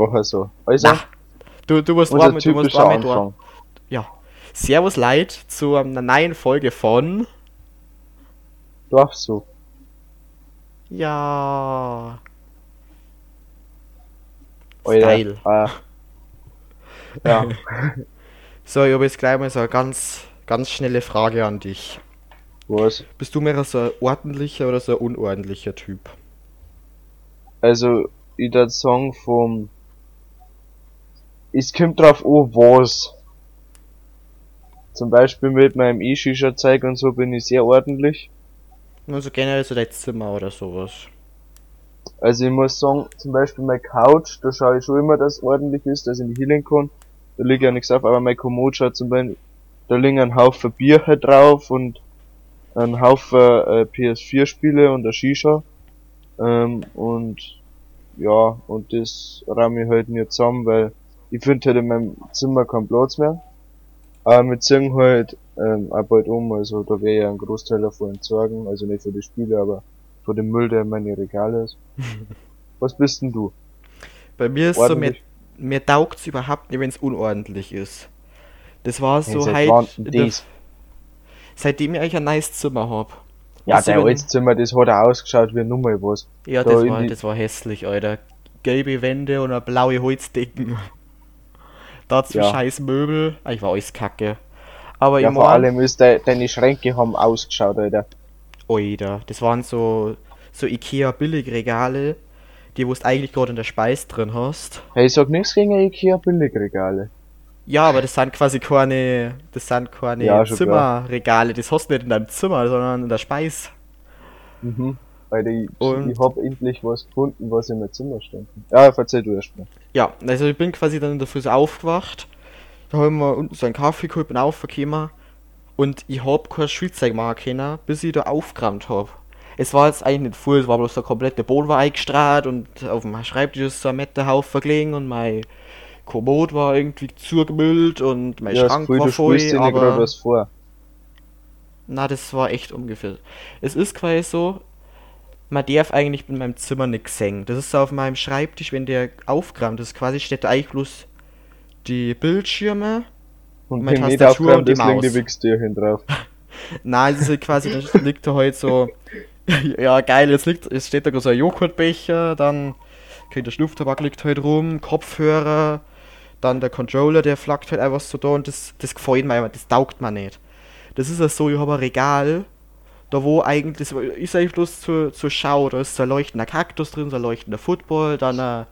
einfach so. Also, Na, du, du musst warten, du musst warten, du. Anfang. Ja. Servus Leid zu einer neuen Folge von. Dorfsuch. Ja. Geil. Ah. Ja. So, ich habe jetzt gleich mal so eine ganz, ganz schnelle Frage an dich. Was? Bist du mehr so ein ordentlicher oder so ein unordentlicher Typ? Also, ich würde sagen vom... Es kommt drauf an, was. Zum Beispiel mit meinem E-Shisha-Zeug und so bin ich sehr ordentlich. Also generell so dein Zimmer oder sowas. Also ich muss sagen, zum Beispiel meine Couch, da schaue ich schon immer, dass es ordentlich ist, dass ich nicht hinlegen kann. Da liegt ja nichts auf, aber mein Kommod schaut zum Beispiel, da liegen ein Haufen Bier drauf und ein Haufen äh, PS4-Spiele und ein Shisha. Ähm, und ja, und das räume ich halt nicht zusammen, weil ich finde halt in meinem Zimmer keinen Platz mehr. Aber wir ziehen halt ähm, auch bald um, also da wäre ja ein Großteil davon entsorgen, also nicht für die Spiele, aber für den Müll, der in meine Regale ist. Was bist denn du? Bei mir ist so, mir, Ordentlich? mir taugt's überhaupt nicht, wenn es unordentlich ist. Das war so seit halt, das? seitdem ich eigentlich ein nice Zimmer hab. Ja, du, dein altes Zimmer, das hat auch ausgeschaut wie Nummer was. Ja, Da das war, das war hässlich, Alter. Gelbe Wände und eine blaue Holzdecken. Dazu Ja. scheiß Möbel. Ah, Ich war alles kacke. Aber Ja, ich vor allem ist de deine Schränke haben ausgeschaut, Alter. Alter, das waren so, so Ikea Billigregale, die wo du eigentlich gerade in der Speis drin hast. Hey, ich sag nichts gegen Ikea Billigregale. Ja, aber das sind quasi keine, das sind keine Ja, Zimmerregale, das hast du nicht in deinem Zimmer, sondern in der Speis. Mhm. Weil ich, Und- ich hab endlich was gefunden, was in mein Zimmer stand. Ja, verzeih du erst mal. Ja, also ich bin quasi dann in der Früh so aufgewacht. Da haben wir unten so einen Kaffee geholt, bin aufgekommen. Und ich hab kein Spielzeug machen können, bis ich da aufgeräumt hab. Es war jetzt eigentlich nicht voll, es war bloß der komplette Boden war eingestrahlt und auf dem Schreibtisch ist so ein Metterhaufen gelegen und mein Kommod war irgendwie zugemüllt und mein Ja, Schrank Gefühl, war du voll, gerade aber... was vor. Na, das war echt ungefähr. Es ist quasi so, man darf eigentlich in meinem Zimmer nichts sehen. Das ist so auf meinem Schreibtisch, wenn der aufgeräumt ist, quasi steht da eigentlich bloß die Bildschirme. Und Meine Tastatur und die liegen die Maus. Wichstürchen drauf. Nein, es ist halt quasi, da liegt da halt so, ja geil, jetzt liegt, es steht da so ein Joghurtbecher, dann, okay, der Schnupftabak liegt halt rum, Kopfhörer, dann der Controller, der flackt halt einfach so da und das, das gefällt mir, einfach, das taugt mir nicht. Das ist ja so, ich habe ein Regal, da wo eigentlich, ist eigentlich bloß zur, zur Schau, da ist so ein leuchtender Kaktus drin, so ein leuchtender Football, dann ein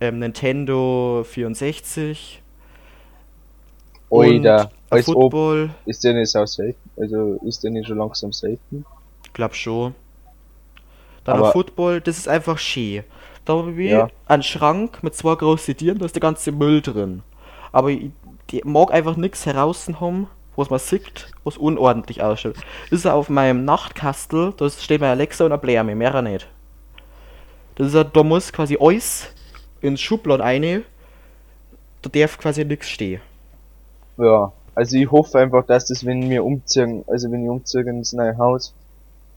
ähm, Nintendo 64 Alter, ein als ob, Football, ist der nicht so selten? Also, ist der nicht schon langsam selten? glaub schon. Dann Aber- ein Football, das ist einfach schön. Da habe ich Ja. einen Schrank mit zwei großen Tieren, da ist der ganze Müll drin. Aber ich, ich mag einfach nichts heraus haben, was man sieht, was unordentlich ausschaut. Ist er auf meinem Nachtkastel, da steht mein Alexa und ein Blärme, mehr nicht. Das ist ja, da muss quasi alles ins Schublad rein, da darf quasi nichts stehen. Ja, also ich hoffe einfach, dass das, wenn wir umziehen, also wenn ich umziehe ins neue Haus,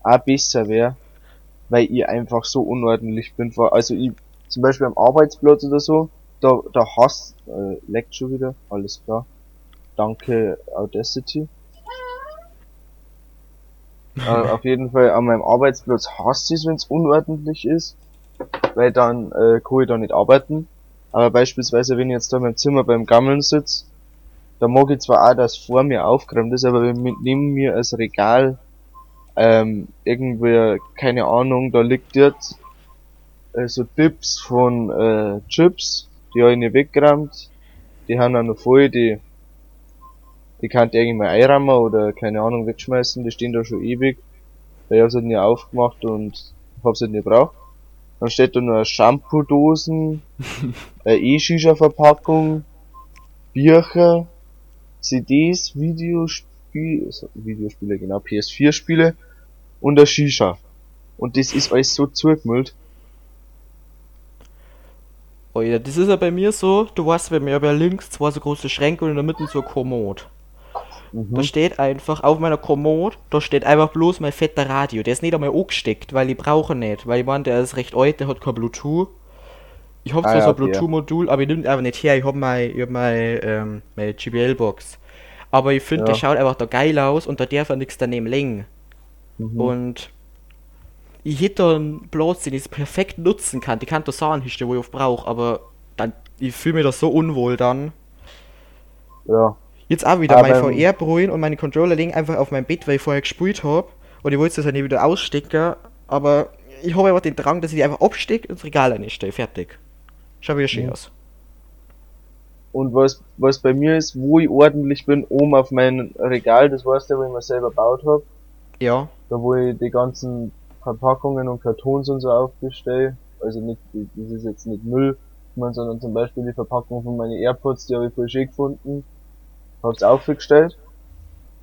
auch besser wäre, weil ich einfach so unordentlich bin. Also ich, zum Beispiel am Arbeitsplatz oder so, da, da hasst, äh, leckt schon wieder, alles klar. Danke Audacity. äh, auf jeden Fall an meinem Arbeitsplatz hasst es, wenn es unordentlich ist, weil dann äh, kann ich da nicht arbeiten. Aber beispielsweise, wenn ich jetzt da in meinem Zimmer beim Gammeln sitze, da mag ich zwar auch, dass vor mir aufgeräumt ist, aber wenn neben mir als Regal ähm, irgendwie, keine Ahnung, da liegt jetzt äh, so Dips von äh, Chips, die habe ich nicht weggeräumt, die haben auch noch voll, die die kann mal einräumen oder keine Ahnung wegschmeißen, die stehen da schon ewig, ich hab's halt nie aufgemacht und hab's halt nicht gebraucht. Dann steht da noch Shampoo-Dosen, eine E-Shisha-Verpackung, Bücher, CDs, Videospiele, also Videospiele, genau, PS4-Spiele und ein Shisha. Und das ist alles so zugemüllt. Oh ja, das ist ja bei mir so, du weißt, bei mir ja links zwei so große Schränke und in der Mitte so ein Kommod. Da Mhm. steht einfach auf meiner Kommode, da steht einfach bloß mein fetter Radio. Der ist nicht einmal angesteckt, weil ich brauche nicht. Weil ich meine, der ist recht alt, der hat kein Bluetooth. Ich hab Ah, zwar ja, so ein okay. Bluetooth-Modul, aber ich nehme einfach nicht her. Ich hab mein, ich hab mein, ähm, meine GBL-Box. Aber ich finde, Ja. der schaut einfach da geil aus und da darf er nichts daneben legen. Mhm. Und ich hätte da einen Platz, den ich perfekt nutzen kann. Die kann da sagen, der, wo ich brauche, aber dann, ich fühle mich da so unwohl dann. ja. Jetzt auch wieder, mein beim- VR-Brühen und meine Controller liegen einfach auf meinem Bett, weil ich vorher gespielt habe. Und ich wollte das ja nicht wieder ausstecken, aber ich habe einfach den Drang, dass ich die einfach abstecke und ins Regal einstelle. Fertig. Schau wieder schön Mhm. aus. Und was, was bei mir ist, wo ich ordentlich bin, oben auf meinem Regal, das weißt du, wo ich mir selber gebaut habe, Ja. da wo ich die ganzen Verpackungen und Kartons und so aufbestelle, also nicht, das ist jetzt nicht Müll, sondern zum Beispiel die Verpackung von meinen AirPods, die habe ich voll schön gefunden, hab's aufgestellt.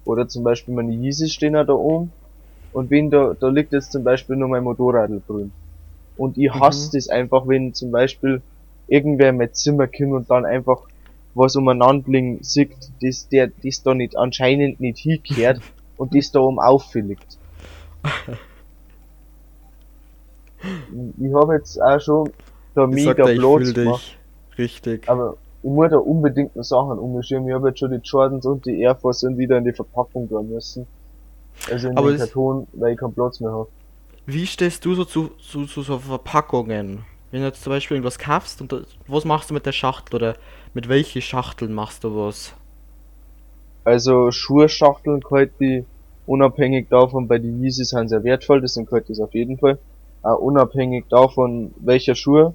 Oder zum Beispiel meine Yeezys stehen auch da oben. Und wenn da, da liegt jetzt zum Beispiel nur mein Motorrad drin. Und ich hasse Mhm. das einfach, wenn zum Beispiel irgendwer in mein Zimmer kommt und dann einfach was umeinander liegen sieht, das, der, das da nicht, anscheinend nicht hingehört und das da oben auffällt. ich habe jetzt auch schon da mega fühl gemacht, dich. Richtig. aber ich muss da unbedingt noch Sachen umschirmen. Ich habe jetzt schon die Jordans und die Air Force und wieder in die Verpackung da müssen. Also in Aber den Karton, weil ich keinen Platz mehr habe. Wie stehst du so zu, zu, zu so Verpackungen? Wenn du jetzt zum Beispiel irgendwas kaufst und was machst du mit der Schachtel oder mit welchen Schachteln machst du was? Also Schuhschachteln kalt die unabhängig davon, bei den Yeezys sind sehr wertvoll, das sind kalt das auf jeden Fall. Auch unabhängig davon, welcher Schuhe.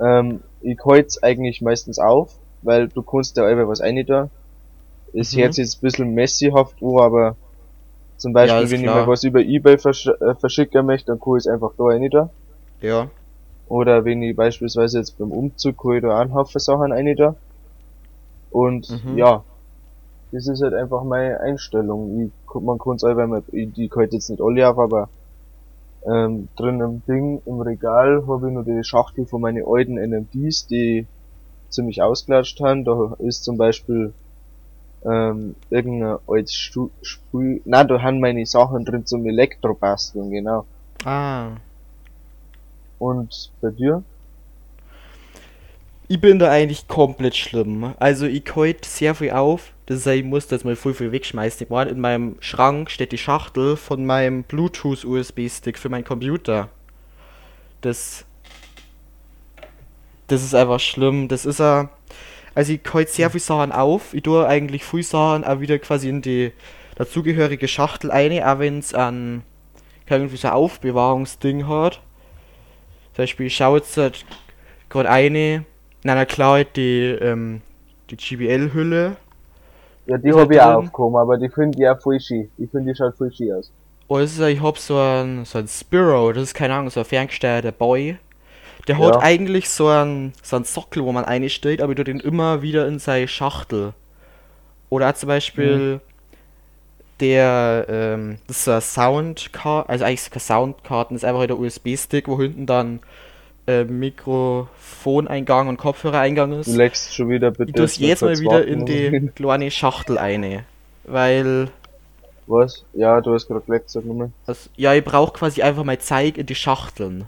Ähm, ich halt's eigentlich meistens auf, weil du kannst da einfach was rein da. Es Mhm. jetzt ein bisschen messihaft an, aber zum Beispiel, Ja, ist wenn klar. ich mal was über Ebay versch äh, verschicken möchte, dann kann ich es einfach da rein da. Ja. Oder wenn ich beispielsweise jetzt beim Umzug ich da auch einen Haufen Sachen rein da. Und Mhm. ja, das ist halt einfach meine Einstellung. Ich, man kann es einfach mal, ich, die kann jetzt nicht alle auf, aber ähm, drin im Ding, im Regal, habe ich noch die Schachtel von meinen alten NMDs, die ziemlich ausgelatscht haben. Da ist zum Beispiel ähm, irgendein altes Stu Sprüh... Nein, da haben meine Sachen drin zum Elektrobasteln, genau. Ah. Und bei dir? Ich bin da eigentlich komplett schlimm. Also ich halte sehr viel auf. Das heißt, ich muss das mal voll viel wegschmeißen. Ich meine, in meinem Schrank steht die Schachtel von meinem Bluetooth USB-Stick für meinen Computer. Das. Das ist einfach schlimm. Das ist ja. Also ich halte sehr viel Sachen auf. Ich tue eigentlich viel Sachen auch wieder quasi in die dazugehörige Schachtel ein, auch wenn es an irgendwie so ein Aufbewahrungsding hat. Zum Beispiel, ich schaue jetzt halt gerade eine, in einer klar die, ähm, die GBL-Hülle. Ja, die habe ich halt auch drin. aufgehoben, aber die finde ich auch voll schön. Ich finde, die schaut voll schön aus. Also ich hab so ein, so ein Spiro, das ist keine Ahnung, so ein ferngesteuerter Boy. Der Ja. hat eigentlich so einen, so einen Sockel, wo man einstellt, aber ich tue den immer wieder in seine Schachtel. Oder auch zum Beispiel Mhm. der, ähm, das ist so ein Soundcard, also eigentlich keine Soundkarten, das ist einfach der USB-Stick, wo hinten dann äh, Mikrofoneingang und Kopfhörereingang ist. Du legst schon wieder bitte. Ich tue es jetzt mal wieder in die kleine Schachtel eine. Weil, Was? Ja, du hast gerade geleckt, sag nochmal. also, ja, ich brauche quasi einfach mal Zeig in die Schachteln.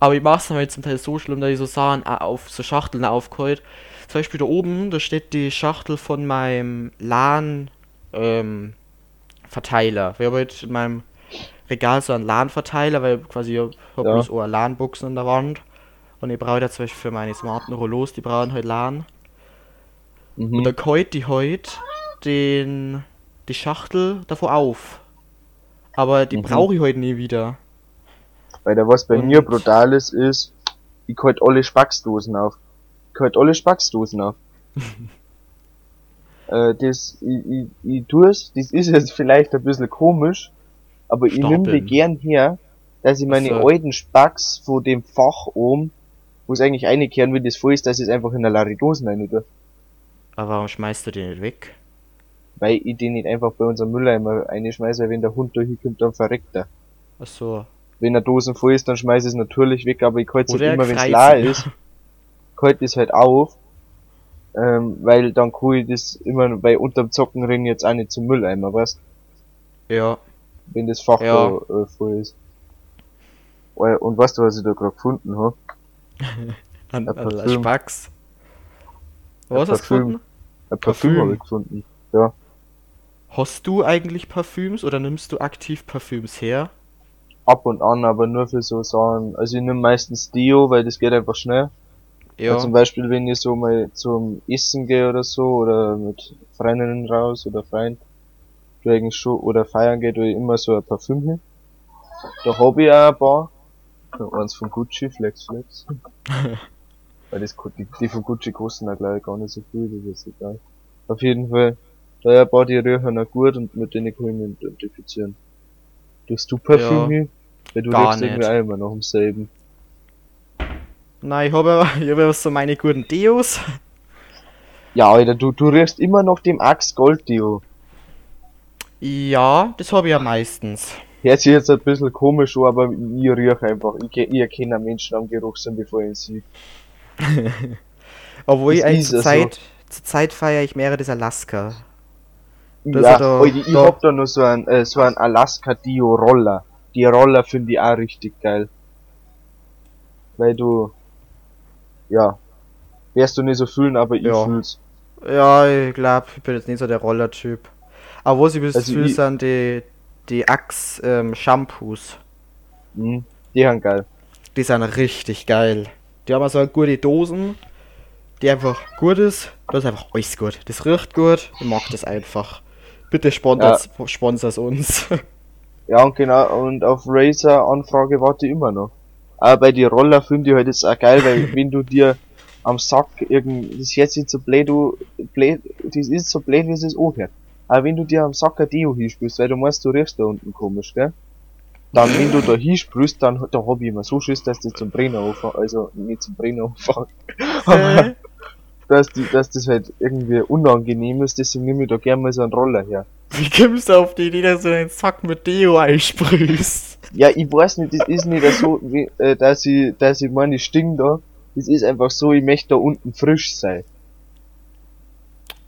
Aber ich mache es halt zum Teil so schlimm, dass ich so Sachen auf so Schachteln aufgeholt. Zum Beispiel da oben, da steht die Schachtel von meinem LAN ähm, Verteiler. Ich habe halt in meinem Regal so einen LAN-Verteiler, weil quasi ich hab Ja. bloß LAN-Buchsen an der Wand. Und ich brauche da zum Beispiel für meine smarten Rollos, die brauchen halt LAN. Und Mhm. dann kalt die heute den die Schachtel davor auf. Aber die Mhm. brauche ich heute nie wieder. Weil da was bei Und- mir brutal ist, ist, ich halt alle Spacksdosen auf. Ich halt alle Spacksdosen auf. äh, das, ich, ich, ich tue es, das ist jetzt vielleicht ein bisschen komisch, aber ich nehme die gern her, dass ich meine Ach so. alten Spacks von dem Fach oben, wo es eigentlich einkehren, wie das voll ist, dass ich es einfach in der Laridosen rein tue. Aber warum schmeißt du den nicht weg? Weil ich den nicht einfach bei unserem Mülleimer reinschmeiße, weil wenn der Hund da hinkommt, dann verreckt er. Achso. Wenn der Dosen voll ist, dann schmeiß ich es natürlich weg, aber ich halte es halt immer, wenn es leer ist, halte es halt auf, ähm, weil dann kann ich das immer bei unterm Zockenring jetzt auch nicht zum Mülleimer, weißt Ja. Wenn das Fach Ja. da äh, voll ist. Und weißt du, was ich da gerade gefunden hab? An, Ein an Parfüm. Spax. Was Ein hast du Parfüm. gefunden? Ein Parfüm Parfüm. habe ich gefunden. Ja. Hast du eigentlich Parfüms oder nimmst du aktiv Parfüms her? Ab und an, aber nur für so Sachen. Also ich nehme meistens Deo, weil das geht einfach schnell. Ja. Ja. Zum Beispiel, wenn ich so mal zum Essen gehe oder so, oder mit Freundinnen raus oder Freund, eigentlich schon, oder feiern geht, tu ich immer so ein Parfüm hin. Da hab ich auch ein paar. Eins von Gucci, Flex Flex. Weil das, die, die von Gucci kosten auch glaube ich gar nicht so viel, das ist egal. Auf jeden Fall, da ja ein paar, die riechen auch gut und mit denen kann ich mich identifizieren. Tust du Parfüm Ja, hin? Weil du riechst irgendwie auch immer noch im selben. Nein, ich habe ich hab so meine guten Deos. Ja, Alter, du, du riechst immer noch dem Axe Gold Deo. Ja, das habe ich ja meistens. Hört sich jetzt ein bisschen komisch an, aber ich riech einfach. Ich, ich erkenne Menschen am Geruchssinn, bevor ich sehe. Obwohl ich Das eigentlich ist zur es so. Zeit, zur Zeit feiere ich mehr das Alaska. Das ja, da- Alter, ich da- hab da noch so ein, äh, so ein Alaska Dio Roller. Die Roller finde ich auch richtig geil. Weil du, ja, wirst du nicht so fühlen, aber ich Ja. fühl's. Ja, ich glaube, ich bin jetzt nicht so der Roller-Typ. Aber was ich bis Also ich- sind die, die Axe ähm, Shampoos. Mhm. Die haben geil. Die sind richtig geil. Die haben so gute Dosen, die einfach gut ist. Das ist einfach alles gut. Das riecht gut. Ich mag das einfach. Bitte sponsors, sponsors uns. Ja, und genau, und auf Razer Anfrage warte ich immer noch. Aber bei die Roller finde ich halt jetzt auch geil, weil wenn du dir am Sack irgend, das ist jetzt nicht so blöd, du, blöd, das ist so blöd, wie es ist anhört. Aber wenn du dir am Sack ein Deo hinspülst, weil du meinst, du riechst da unten komisch, gell? Dann, wenn du da hinsprühst, dann, da hab ich immer so Schiss, dass das zum Brenner anfängt, also nicht zum Brenner anfängt, aber, dass, die, dass das halt irgendwie unangenehm ist, deswegen nehme ich da gerne mal so einen Roller her. Wie kommst du auf die Idee, dass du einen Sack mit Deo einsprühst? Ja, ich weiß nicht, das ist nicht so, wie, äh, dass ich, dass ich meine, ich stink da. Das ist einfach so, ich möchte da unten frisch sein.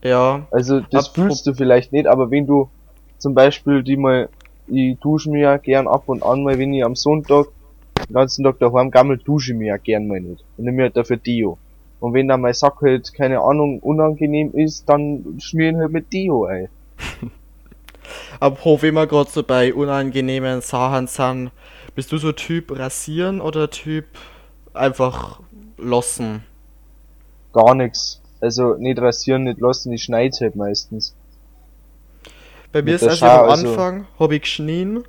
Ja, Also, das Apro- fühlst du vielleicht nicht, aber wenn du zum Beispiel die mal, ich dusche mir ja gern ab und an mal, wenn ich am Sonntag den ganzen Tag daheim gammel, dusche ich mir ja gern mal nicht. Und nehme mir halt dafür Deo. Und wenn dann mein Sack halt, keine Ahnung, unangenehm ist, dann schmier ihn halt mit Deo ein. aber wenn wir gerade so bei unangenehmen Sachen sind, bist du so Typ rasieren oder Typ einfach lassen? Gar nix. Also, nicht rasieren, nicht lassen, ich schneide halt meistens. Bei mir Mit ist der also am Schau, also- Anfang habe ich geschnien,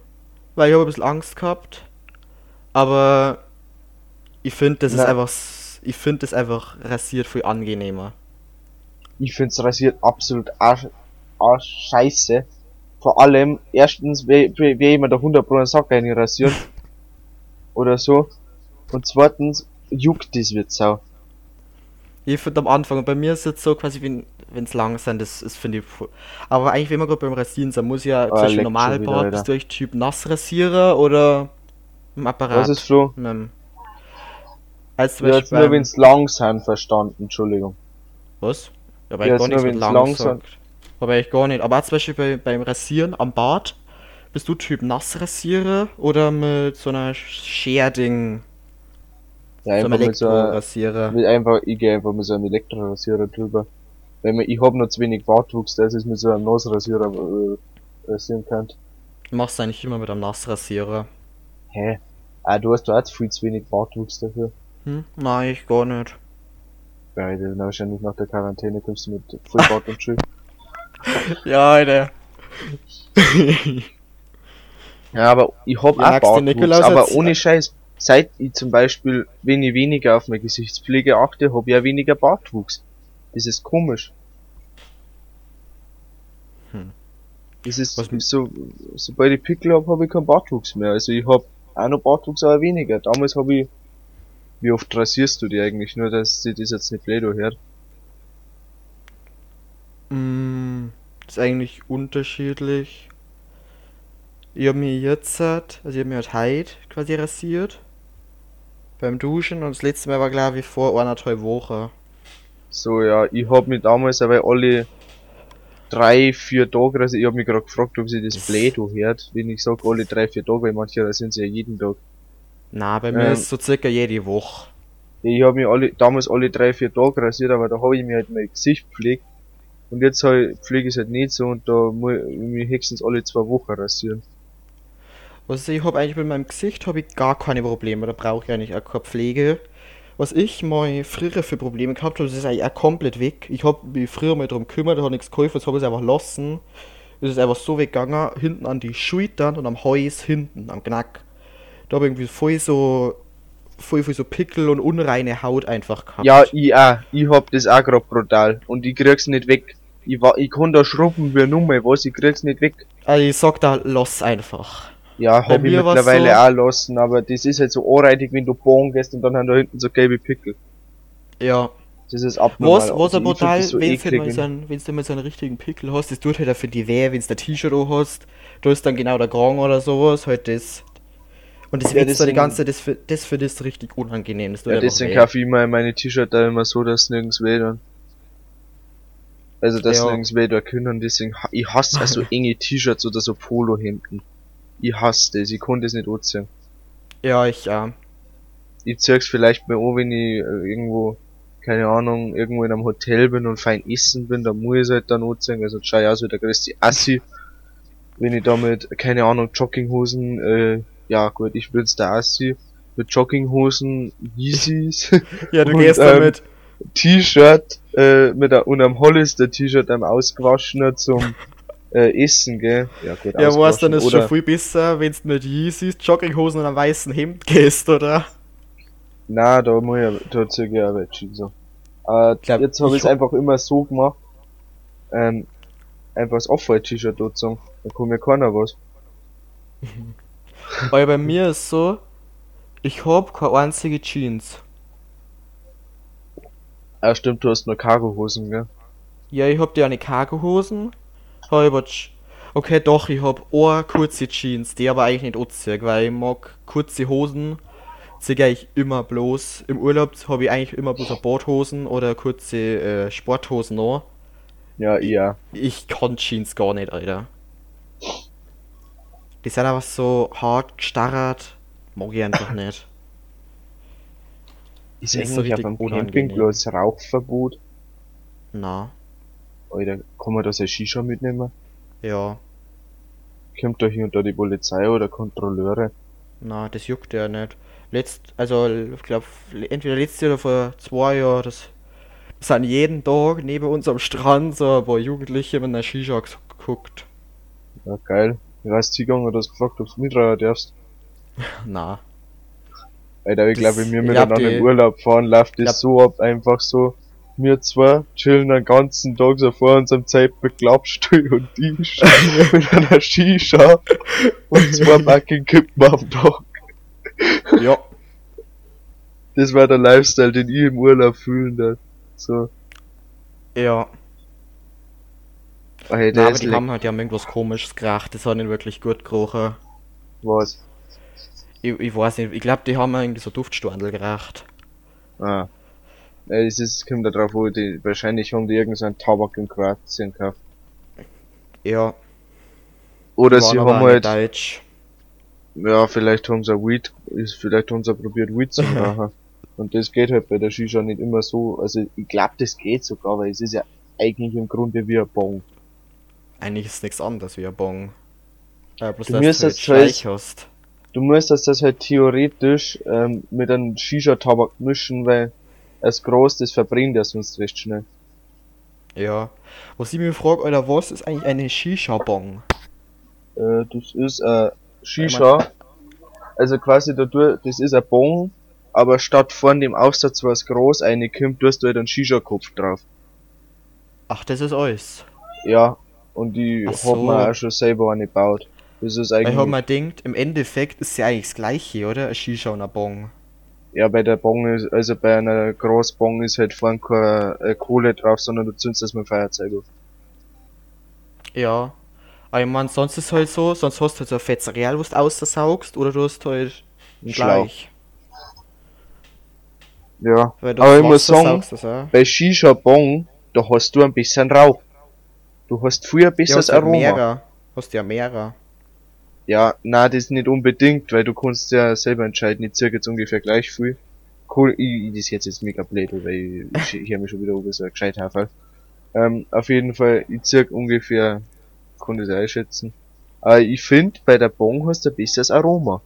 weil ich habe ein bisschen Angst gehabt. Aber ich finde, das ist Na. einfach, ich finde das einfach rasiert viel angenehmer. ich find's rasiert absolut arsch, arsch scheiße. Vor allem, erstens, wer wer- wer jemand da 100 Pro einen Sack rein rasieren. Oder so. Und zweitens, juckt das wird sau. Ich finde am Anfang, und bei mir ist es so quasi, wenn es lang sind, das, das finde ich. voll- Aber eigentlich, wenn wir gerade beim Rasieren sind, muss ich ja zum Ah, Beispiel leckt schon normal wieder, Bart, Alter. bist du echt Typ Nassrasierer oder im Apparat? Was ist dem- Als zum Ja, jetzt nur beim- wenn's lang sind, verstanden, Entschuldigung. Was? Ja, aber Ja, ich gar jetzt nicht mit lang lang gesagt. Aber ich gar nicht. Aber zum Beispiel bei, beim Rasieren am Bart, bist du Typ Nassrasierer oder mit so einer Scherding, Ja, so einfach mit so einem, mit einfach, ich geh einfach mit so einem Elektrorasierer drüber. Weil mir, ich hab noch zu wenig Bartwuchs, dass ich mit so einem Nassrasierer, äh, rasieren kann. Du machst eigentlich immer mit einem Nassrasierer. Hä? Ah, du hast da auch viel zu wenig Bartwuchs dafür. Hm? Nein, ich gar nicht. Ja, na, wahrscheinlich nach der Quarantäne kommst du mit Vollbart und Schild. Ja, Alter. Ja, aber ich hab Ja, auch du Bartwuchs, aber ohne Scheiß. Seit ich zum Beispiel, wenn ich weniger auf meine Gesichtspflege achte, hab ich ja weniger Bartwuchs. Das ist komisch. Hm. Das ist Was- so, sobald ich Pickel hab, hab ich keinen Bartwuchs mehr. Also ich hab auch noch Bartwuchs, aber weniger. Damals hab ich, wie oft rasierst du die eigentlich? Nur, dass sie das jetzt nicht blöd hört. Mm, ist eigentlich unterschiedlich. Ich habe mir jetzt, halt- also ich habe mir halt heute quasi rasiert. Beim Duschen und das letzte Mal war glaube ich vor eineinhalb Wochen. So, ja, ich hab mich damals aber alle drei, vier Tage, also ich hab mich gerade gefragt, ob sie das blöd hört, wenn ich sag alle drei, vier Tage, weil manche rasieren sie ja jeden Tag. Na, bei mir Ähm. ist so circa jede Woche. Ich habe mich alle, damals alle drei, vier Tage rasiert, aber da habe ich mir halt mein Gesicht gepflegt. Und jetzt halt, pflege ich es halt nicht so und da muss ich mich höchstens alle zwei Wochen rasieren. Also ich habe eigentlich mit meinem Gesicht habe ich gar keine Probleme, da brauche ich eigentlich auch keine Pflege. Was ich mal früher für Probleme gehabt habe, das ist eigentlich auch komplett weg. Ich habe mich früher mal darum gekümmert, da hat nichts geholfen, jetzt habe ich es einfach lassen. Es ist einfach so weggegangen, hinten an die Schultern und am Hals hinten, am Knack. Da habe ich irgendwie voll so, voll, voll so Pickel und unreine Haut einfach gehabt. Ja, ich auch. Ich hab das auch grad brutal. Und ich krieg's nicht weg. Ich, ich kann da schrubben wie Nummer, was, ich krieg's nicht weg. Also ich sag da, lass einfach. Ja, hab ich mittlerweile so- auch lassen, aber das ist halt so anreitig, wenn du bohren gehst und dann haben da hinten so gelbe Pickel. Ja. Das ist abnormal. Was, was aber brutal, das so wenn du so einen, wenn's du mal so einen richtigen Pickel hast, das tut halt auch für die weh, wenn du ein T-Shirt auch hast, da ist dann genau der Kragen oder sowas, halt das. Und das Ja, wächst da die ganze, das für das für das richtig unangenehm. Das tut Ja, deswegen kaufe ich immer meine T-Shirt da immer so, dass nirgends weh dann. Also, dass Ja. nirgends weh da können, deswegen, ich hasse also enge T-Shirts oder so Polohemden. Ich hasse das, ich kann das nicht anziehen. Ja, ich, ja. Ich zieh's vielleicht mal an, wenn ich äh, irgendwo, keine Ahnung, irgendwo in einem Hotel bin und fein essen bin, dann muss ich es halt dann anziehen, also schau ich aus wie der größte Assi. Wenn ich damit, keine Ahnung, Jogginghosen, äh, ja gut, ich bin's der Assi, mit Jogginghosen, Yeezys, Ja, du Und, gehst ähm, damit. T-Shirt, äh, mit der, und am Hollister T-Shirt am ausgewaschener zum, äh, Essen, gell? Ja gut, Ja, was dann ausgewaschen. ist oder, schon viel besser, wenn du mit Yeezys, Jogginghosen und einem weißen Hemd gehst, oder? Na, da muss ich, da zieh ich ja welche, so. Aber Glaub, jetzt habe ich es einfach immer so gemacht, ähm, einfach das Off-White-T-Shirt sagen. Da kann mir keiner was. Weil bei mir ist so, ich hab keine einzige Jeans. Ah, stimmt, du hast nur Cargohosen, gell? Ja, ich hab die eine Cargohosen. Hab aber Sch- Okay, doch, ich hab eine kurze Jeans, die aber eigentlich nicht anziehe, weil ich mag kurze Hosen. Zieh ich immer bloß. Im Urlaub habe ich eigentlich immer bloß eine Badhosen oder kurze äh, Sporthosen an. Ja, ja. Ich kann Jeans gar nicht, Alter. Die sind einfach so hart gestarrt. Mag ich einfach nicht. Ist ist so eigentlich auf richtig einem. Campingplatz Rauchverbot? Na, Alter, kann man da sein Shisha mitnehmen? ja. Kommt da hier und da die Polizei oder Kontrolleure? Na, das juckt ja nicht. Letzt, also ich glaube, entweder letztes Jahr oder vor zwei Jahren, das sind jeden Tag neben uns am Strand so ein paar Jugendliche mit einer Shisha geguckt. Ja, geil. Ich weiß, Zigang hat das gefragt, ob du mitreihen darfst. Na, Alter, ich glaube, wenn wir ich miteinander in Urlaub fahren, läuft das so ab, einfach so. Wir zwei chillen den ganzen Tag so vor unserem Zeit mit Klappstuhl und Tisch mit einer Shisha und zwei Backen Kippen auf dem Tag. ja, Das war der Lifestyle, den ich im Urlaub fühlen darf. So, ja. ey, Na, der aber die leck- haben halt ja irgendwas komisches gemacht, das hat nicht wirklich gut gerochen. was. Ich, ich weiß nicht, ich glaube, die haben irgendwie so Duftstandel geraucht. Ah. Ey, das ist, kommt da drauf, wo die, wahrscheinlich haben die irgendeinen Tabak in Kroatien gekauft. Ja, Oder die sie haben halt, Deutsch. ja, vielleicht haben sie Weed, ist, vielleicht haben sie probiert Weed zu machen. Und das geht halt bei der Shisha nicht immer so, also ich glaube, das geht sogar, weil es ist ja eigentlich im Grunde wie ein Bong. Eigentlich ist nichts anderes wie ein Bong. Äh, bloß Du müsstest halt zuerst- Schleich hast. Du müsstest das halt theoretisch ähm, mit einem Shisha-Tabak mischen, weil es groß, das verbrennt ja sonst recht schnell. Ja. Was ich mir frage, Alter, was ist eigentlich eine Shisha-Bong? Äh, das ist äh, Shisha, also quasi dadurch, das ist ein Bong, aber statt von dem Aufsatz was groß reinkommt, tust du halt einen Shisha-Kopf drauf. Ach, das ist alles. Ja, und die Ach so. man auch schon selber eine gebaut. Das ist Weil ich hab eigentlich, mir gedacht, im Endeffekt ist ja eigentlich das gleiche, oder? Ein Shisha und ein Bong. Ja bei der Bong ist, also bei einer Großbong ist halt vorne keine äh, Kohle drauf, sondern du zündest das mit dem Feuerzeug auf. Ja. Aber ich mein, sonst ist halt so, sonst hast du halt so ein Fetzreal, wo du aussaugst, oder du hast halt Ein Schlauch. Schleich. Ja, aber ich muss sagen, das auch. bei Shisha Bong, da hast du ein bisschen Rauch. Du hast früher ein Ja, besseres hast ja Aroma. mehrere. Hast ja mehrere. Ja, na, das nicht unbedingt, weil du kannst ja selber entscheiden, ich zirke jetzt ungefähr gleich viel. cool, ich, ich, das jetzt ist mega blöd, weil ich, ich, ich mich schon wieder über so gescheit Haferl. Ähm, auf jeden Fall, ich zirk ungefähr, ich das einschätzen. Aber ich finde, bei der Bong hast du ein besseres Aroma.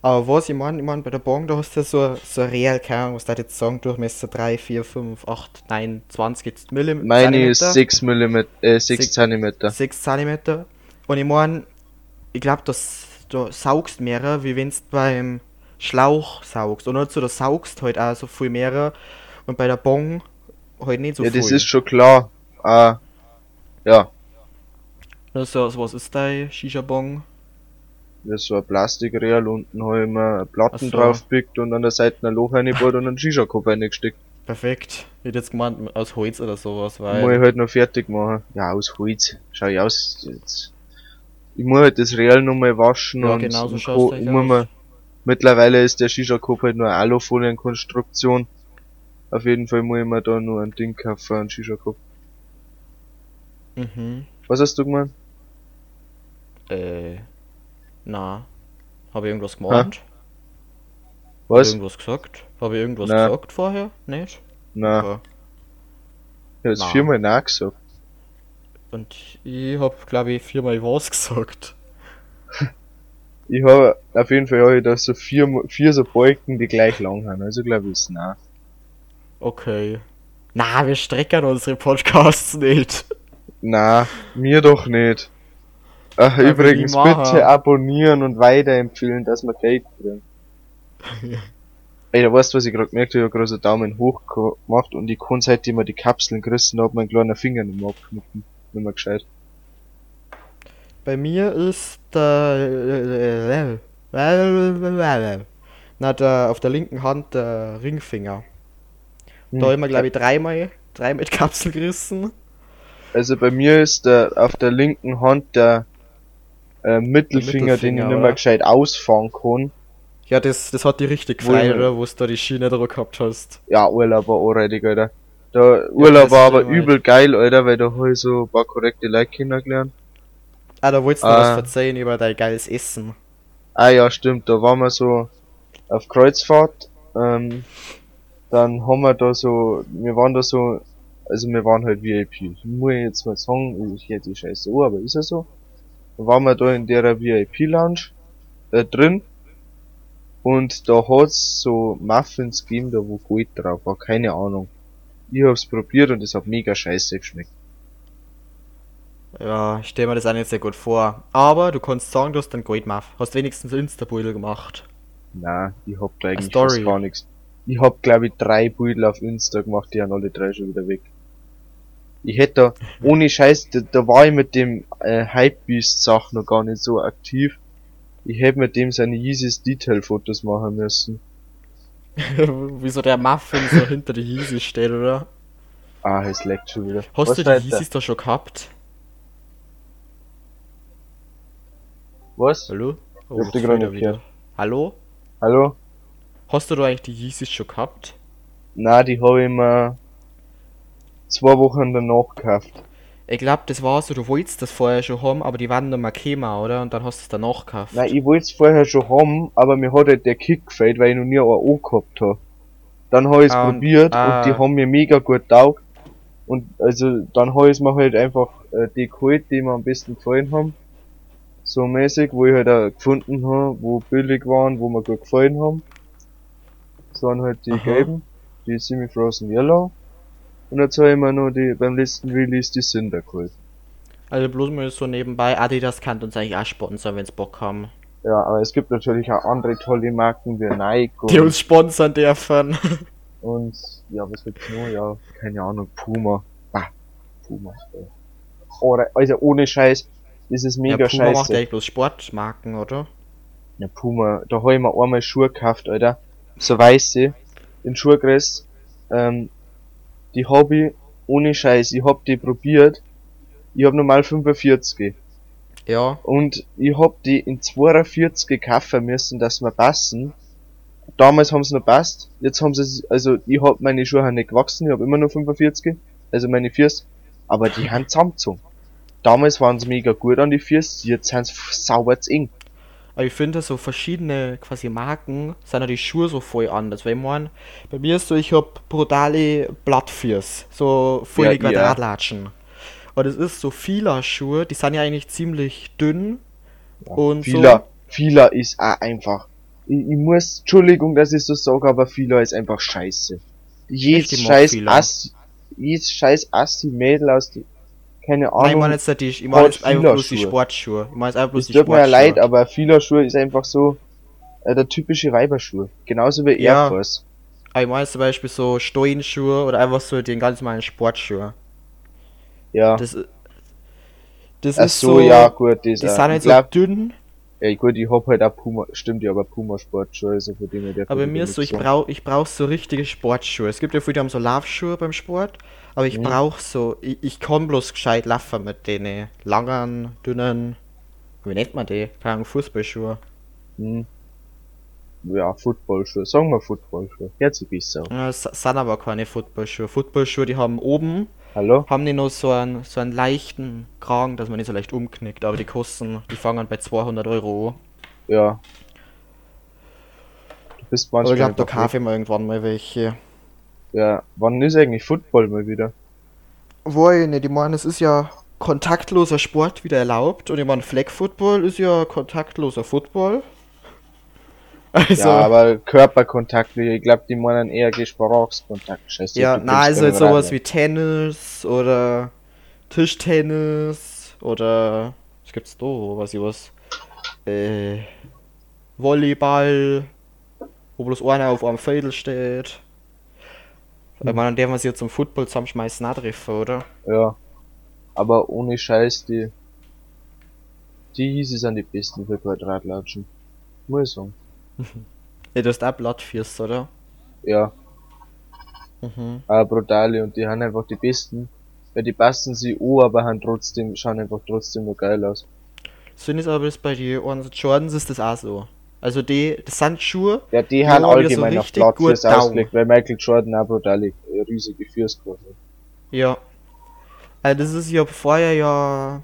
Aber was ich meine, ich meine, bei der Bong, da hast du ja so, so real, keine Ahnung, was da jetzt sagen, Durchmesser 3, 4, 5, 8, 9, 20 jetzt Millimeter. Meine ist 6 mm, äh, 6 Sech- cm. 6 cm. Und ich meine, ich glaube, das du saugst mehr, wie wenn du beim Schlauch saugst. Nicht so, du saugst halt auch so viel mehr. Und bei der Bong halt nicht so ja, viel. das ist schon klar. Ah, ja, Also, also was ist dein Shisha-Bong? das ist so ein Plastikreal, unten habe ich mir Platten so. draufgepickt und an der Seite ein Loch reingebaut und einen Shisha-Kopf reingesteckt. Perfekt. Ich hätte jetzt gemeint, aus Holz oder sowas, Muss ich weil. halt noch fertig machen. Ja, aus Holz. Schau ich aus. Jetzt. Ich muss halt das Real nochmal waschen Ja, und, genau so Co. mir, Mittlerweile ist der Shisha-Kopf halt nur eine Alufolienkonstruktion. Auf jeden Fall muss ich mir da nur ein Ding kaufen, einen Shisha-Kopf. Mhm. Was hast du gemeint? Äh. Na. Habe ich irgendwas gemeint? Habe ich Was? irgendwas gesagt? Habe ich irgendwas Na. gesagt vorher? Nicht? Nein, Aber- ich hab's Na. viermal nachgesagt. Und ich hab, glaube ich, viermal was gesagt. Ich habe, auf jeden Fall habe ich da so vier, vier so Balken, die gleich lang sind. Also glaube ich ist nein. Okay. Na, wir strecken unsere Podcasts nicht. Na, mir doch nicht. Ach, wir übrigens, bitte abonnieren und weiterempfehlen, dass wir Geld kriegen. Ey, da weißt du, was ich gerade gemerkt habe? Ich habe so Daumen hoch gemacht und ich kann seitdem ich die Kapseln gerissen habe, mein kleiner Finger nicht mehr abknüpfen. Nicht mehr gescheit. Bei mir ist der. Na, der, auf der linken Hand der Ringfinger. Hm. Da immer, glaube ich, dreimal, dreimal die Kapsel gerissen. Also bei mir ist der, auf der linken Hand der, äh, Mittelfinger, den ich Mittelfinger, nicht mehr gescheit ausfahren kann. Ja, das, das hat die richtig oder? Wo du da die Schiene drauf gehabt hast. Ja, Urlaub war anreitig, Alter. Der Urlaub war aber übel geil, Alter, weil da hab ich so ein paar korrekte Leute kennengelernt. Ah, da wolltest du Ah. was verzeihen über dein geiles Essen. Ah ja, stimmt, da waren wir so auf Kreuzfahrt, ähm, dann haben wir da so, wir waren da so, also wir waren halt VIP. Muss ich jetzt mal sagen, ich hätte die Scheiße an, aber ist ja so. Da waren wir da in der VIP-Lounge, äh, drin, und da hat's so Muffins gegeben, da wo Gold drauf war, keine Ahnung. Ich hab's probiert und es hat mega scheiße geschmeckt. Ja, ich stell mir das auch nicht sehr gut vor. Aber du kannst sagen, du hast einen Goldmuff. Hast wenigstens Insta-Beutel gemacht. Na, ich hab da eigentlich fast gar nichts. Ich hab glaube ich drei Bilder auf Insta gemacht, die haben alle drei schon wieder weg. Ich hätte da, ohne Scheiß, da, da war ich mit dem äh, Hypebeast Sach noch gar nicht so aktiv. Ich hätte mit dem seine Yeezys Detail Fotos machen müssen. Wieso der Muffin so hinter die Yeezys steht, oder? Ah, es leckt schon wieder. Hast Was du die steht da? Schon gehabt? Was? Hallo? Oh, Ich hab die gerade er wieder. Hallo? Hallo? Hast du da eigentlich die Yeezys schon gehabt? Na, die habe ich mir zwei Wochen danach gekauft. Ich glaub, das war so, du wolltest das vorher schon haben, aber die waren noch mal gekommen, oder? Und dann hast du es danach gekauft. Nein, ich wollte es vorher schon haben, aber mir hat halt der Kick gefällt, weil ich noch nie eine angehabt habe. Dann habe ich es Ah, und- probiert ah. und die haben mir mega gut taugt. Und also dann habe ich mir halt einfach äh, die geholt, die mir am besten gefallen haben. So mäßig, wo ich halt auch gefunden habe, wo billig waren, wo mir gut gefallen haben. So waren halt die Aha. gelben, die Semi-Frozen Yellow. Und jetzt habe ich mir noch die, beim letzten Release die Cinder geholt. Also bloß mal so nebenbei, Adidas kann uns eigentlich auch sponsern, wenn's Bock haben. Ja, aber es gibt natürlich auch andere tolle Marken wie Nike und Die uns sponsern dürfen. Und ja, was gibt's noch? Ja, keine Ahnung, Puma. Ah, Puma. ey. Oder, also ohne Scheiß, das ist mega ja, Puma macht scheiße. ja eigentlich bloß Sportmarken, oder? Ja, Puma, da hab ich mir einmal Schuhe gekauft, Alter. So weiße, in Schuhgröß. Ähm, die ich, ohne Scheiß, ich hab die probiert. Ich hab normal 45. Ja. Und ich hab die in 42 kaufen müssen, dass wir passen. Damals haben sie noch passt. Jetzt haben sie, also ich hab meine Schuhe nicht gewachsen, ich hab immer nur 45, also meine Füße. Aber die haben zusammengezogen. Damals waren sie mega gut an die Füße, jetzt sind sie sauber zu eng. Aber ich finde so verschiedene quasi Marken sind ja die Schuhe so voll anders. Weil ich mein, bei mir ist so, ich hab brutale Blattfürs, so voll Ja, die ja. Quadratlatschen. Und es ist so vieler Schuhe, die sind ja eigentlich ziemlich dünn. und Vieler, vieler ist auch einfach. Ich, ich muss, Entschuldigung, dass ich so sage, aber vieler ist einfach scheiße. Jedes scheiß. Assi, jedes scheiß Assi-Mädel aus die, keine So. Nein, ich Ahnung. meine jetzt nicht die, ich meine jetzt einfach bloß die. Sportschuhe. Ich meine jetzt einfach bloß es die tut mir ja Sportschuhe. leid, aber vieler Schuhe ist einfach so, äh, der typische Weiberschuh. Genauso wie Ja. Air Force. Aber ich meine zum Beispiel so Stollenschuhe oder einfach so den ganz normalen Sportschuhe. Ja. Das, das Ach ist so, so, ja, gut, das die auch. sind halt so dünn, ja, gut, ich hab halt auch Puma, stimmt ja, aber Puma Sportschuhe, also dem her darf aber mir ist so, ich brauch, ich brauch so richtige Sportschuhe. Es gibt ja viele, die haben so Laufschuhe beim Sport, aber ich Mhm. brauch so, ich, ich kann bloß gescheit laufen mit denen langen, dünnen, wie nennt man die? Keine Fußballschuhe. Hm. Ja, Footballschuhe, sagen wir Footballschuhe. Sich besser an. Ja, Es sind aber keine Footballschuhe. Footballschuhe, die haben oben, Hallo? haben die noch so einen, so einen leichten Kragen, dass man nicht so leicht umknickt, aber die kosten, die fangen bei 200 Euro an. Ja. Du bist Aber manchmal ich glaube, da kaufe ich mir irgendwann mal welche. Ja, wann ist eigentlich Football mal wieder? Wo ich nicht, ich meine, es ist ja kontaktloser Sport wieder erlaubt und ich meine, Flag Football ist ja kontaktloser Football. Also, ja, aber Körperkontakt, ich glaube, die meinen eher Gesprächskontakt. Scheiße. ja, na, also jetzt sowas wie Tennis oder Tischtennis oder was gibt's da, was ich was? Äh, Volleyball, wo bloß einer auf einem Fädel steht. Ich meine, an der man sich jetzt zum Football zusammenschmeißen treffen, oder? Ja. Aber ohne Scheiß, die. Die sind die besten für Quadratlatschen. Muss ich sagen. Ja, du hast auch Blattfürs, oder? Ja, Mhm. aber brutale und die haben einfach die besten. Weil die passen sie an, aber haben trotzdem, schauen einfach trotzdem noch geil aus. Finde ich aber das bei den Jordans ist das auch so. Also die, das sind Schuhe, Ja, die Die haben so allgemein auf richtig Platz fürs ausgelegt, weil Michael Jordan auch brutale, äh, riesige Fürs gehabt hat. ja. Also das ist ja vorher ja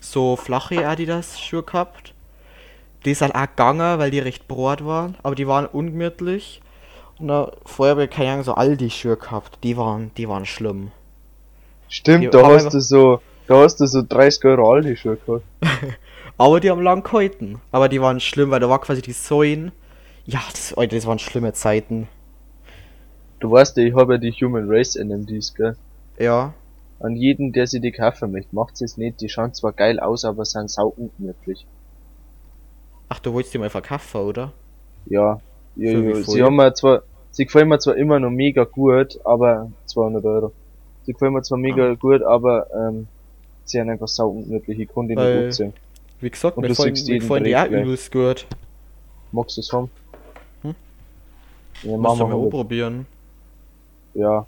so flache Adidas Schuhe gehabt. Die sind auch gegangen, weil die recht breit waren, aber die waren ungemütlich. Und da, vorher habe ich keine Ahnung, so Aldi Schuhe gehabt. Die waren, die waren schlimm. Stimmt, Die da hast du so, da hast du so 30 Euro Aldi Schuhe gehabt. Aber die haben lang gehalten. Aber die waren schlimm, weil da war quasi die Säulen. Ja, das, Alter, das waren schlimme Zeiten. Du weißt ja, ich habe ja die Human Race NMDs, gell? Ja. An jeden, der sie die kaufen möchte, macht es nicht. Die schauen zwar geil aus, aber sind sau ungemütlich. Ach, du wolltest die mal verkaufen, oder? Ja, ja, ja sie haben mir zwar, sie gefallen mir zwar immer noch mega gut, aber 200 Euro. Sie gefallen mir zwar mega Ah. gut, aber ähm, sie sind einfach sau ungemütlich. Ich konnte die nicht. Wie gesagt, mir gefallen, siehst mir auch direkt gleich. übelst gut. Magst du es haben? Hm? Ja, Musst machen du wir mal ausprobieren. Ja.